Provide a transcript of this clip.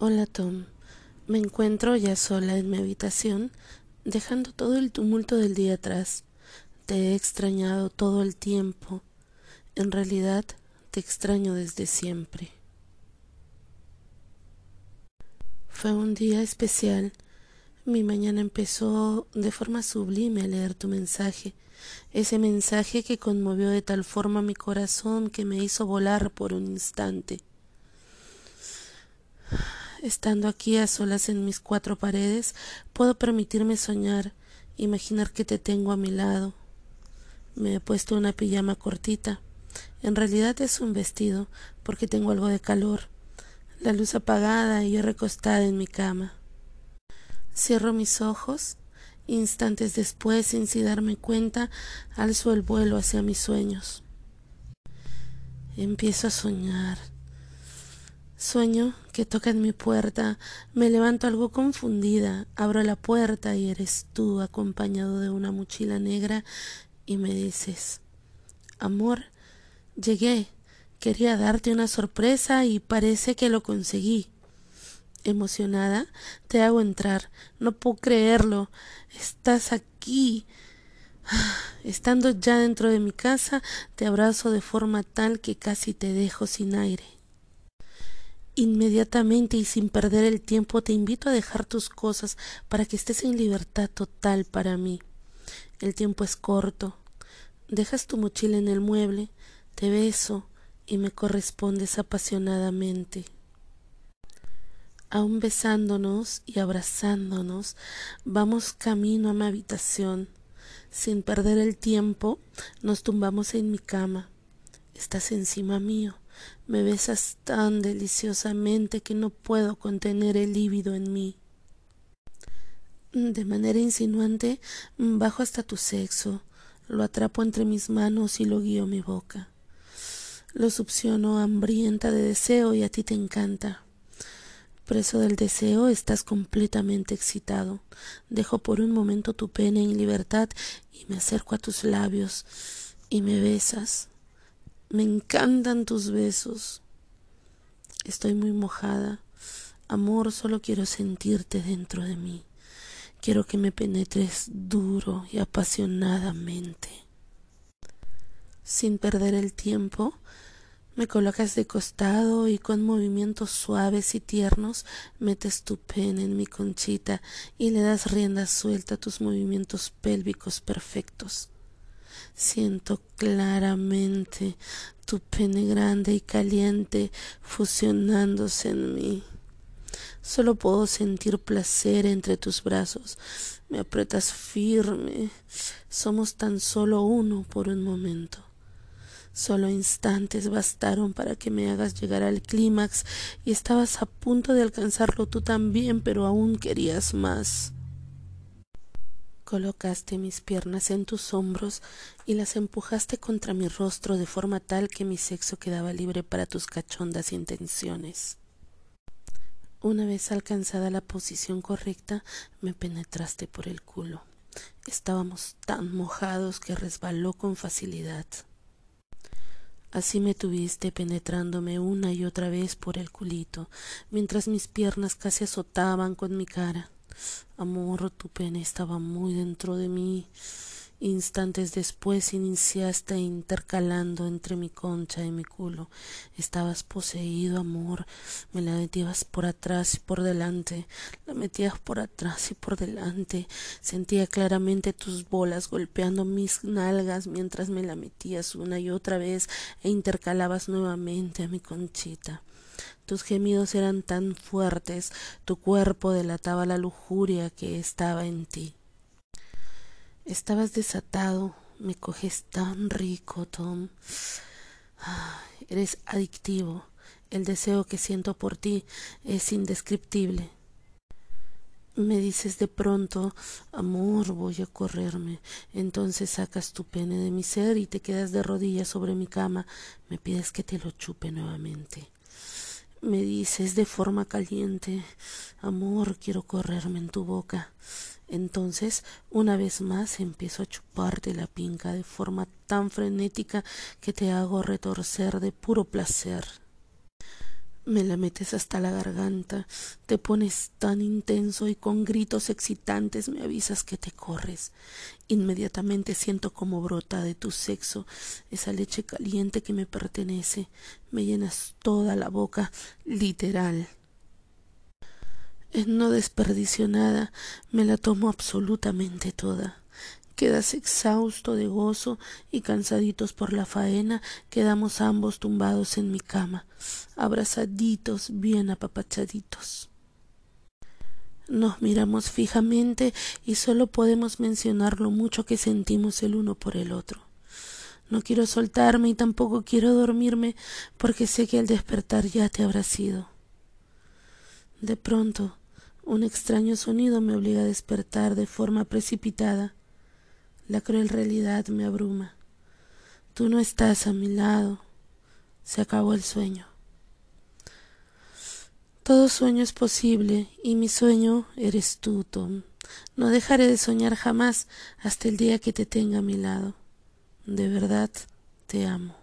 Hola Tom. Me encuentro ya sola en mi habitación, dejando todo el tumulto del día atrás. Te he extrañado todo el tiempo. En realidad, te extraño desde siempre. Fue un día especial. Mi mañana empezó de forma sublime a leer tu mensaje, ese mensaje que conmovió de tal forma mi corazón que me hizo volar por un instante. Estando aquí a solas en mis cuatro paredes, puedo permitirme soñar, imaginar que te tengo a mi lado. Me he puesto una pijama cortita. En realidad es un vestido, porque tengo algo de calor. La luz apagada y yo recostada en mi cama. Cierro mis ojos. Instantes después, sin si darme cuenta, alzo el vuelo hacia mis sueños. Empiezo a soñar Sueño que tocan mi puerta, me levanto algo confundida, abro la puerta y eres tú acompañado de una mochila negra y me dices, amor, llegué, quería darte una sorpresa y parece que lo conseguí. Emocionada, te hago entrar, no puedo creerlo, estás aquí. Estando ya dentro de mi casa, te abrazo de forma tal que casi te dejo sin aire. Inmediatamente y sin perder el tiempo te invito a dejar tus cosas para que estés en libertad total para mí. El tiempo es corto. Dejas tu mochila en el mueble, te beso y me correspondes apasionadamente. Aún besándonos y abrazándonos, vamos camino a mi habitación. Sin perder el tiempo, nos tumbamos en mi cama. Estás encima mío me besas tan deliciosamente que no puedo contener el lívido en mí. De manera insinuante bajo hasta tu sexo, lo atrapo entre mis manos y lo guío mi boca. Lo succiono hambrienta de deseo y a ti te encanta. Preso del deseo, estás completamente excitado. Dejo por un momento tu pene en libertad y me acerco a tus labios y me besas. Me encantan tus besos. Estoy muy mojada. Amor, solo quiero sentirte dentro de mí. Quiero que me penetres duro y apasionadamente. Sin perder el tiempo, me colocas de costado y con movimientos suaves y tiernos metes tu pene en mi conchita y le das rienda suelta a tus movimientos pélvicos perfectos. Siento claramente tu pene grande y caliente fusionándose en mí. Solo puedo sentir placer entre tus brazos. Me aprietas firme. Somos tan solo uno por un momento. Solo instantes bastaron para que me hagas llegar al clímax y estabas a punto de alcanzarlo tú también, pero aún querías más. Colocaste mis piernas en tus hombros y las empujaste contra mi rostro de forma tal que mi sexo quedaba libre para tus cachondas intenciones. Una vez alcanzada la posición correcta, me penetraste por el culo. Estábamos tan mojados que resbaló con facilidad. Así me tuviste penetrándome una y otra vez por el culito, mientras mis piernas casi azotaban con mi cara. Amor, tu pene estaba muy dentro de mí. Instantes después iniciaste intercalando entre mi concha y mi culo. Estabas poseído, amor. Me la metías por atrás y por delante. La metías por atrás y por delante. Sentía claramente tus bolas golpeando mis nalgas mientras me la metías una y otra vez e intercalabas nuevamente a mi conchita. Tus gemidos eran tan fuertes, tu cuerpo delataba la lujuria que estaba en ti. Estabas desatado, me coges tan rico, Tom. eres adictivo. El deseo que siento por ti es indescriptible. Me dices de pronto, amor, voy a correrme. Entonces sacas tu pene de mi ser y te quedas de rodillas sobre mi cama. Me pides que te lo chupe nuevamente. Me dices de forma caliente, amor, quiero correrme en tu boca. Entonces, una vez más, empiezo a chuparte la pinca de forma tan frenética que te hago retorcer de puro placer. Me la metes hasta la garganta, te pones tan intenso y con gritos excitantes me avisas que te corres. Inmediatamente siento como brota de tu sexo esa leche caliente que me pertenece. Me llenas toda la boca, literal. No desperdicio nada, me la tomo absolutamente toda. Quedas exhausto de gozo y cansaditos por la faena, quedamos ambos tumbados en mi cama, abrazaditos, bien apapachaditos. Nos miramos fijamente y solo podemos mencionar lo mucho que sentimos el uno por el otro. No quiero soltarme y tampoco quiero dormirme porque sé que al despertar ya te habrá sido. De pronto, un extraño sonido me obliga a despertar de forma precipitada. La cruel realidad me abruma. Tú no estás a mi lado. Se acabó el sueño. Todo sueño es posible y mi sueño eres tú, Tom. No dejaré de soñar jamás hasta el día que te tenga a mi lado. De verdad, te amo.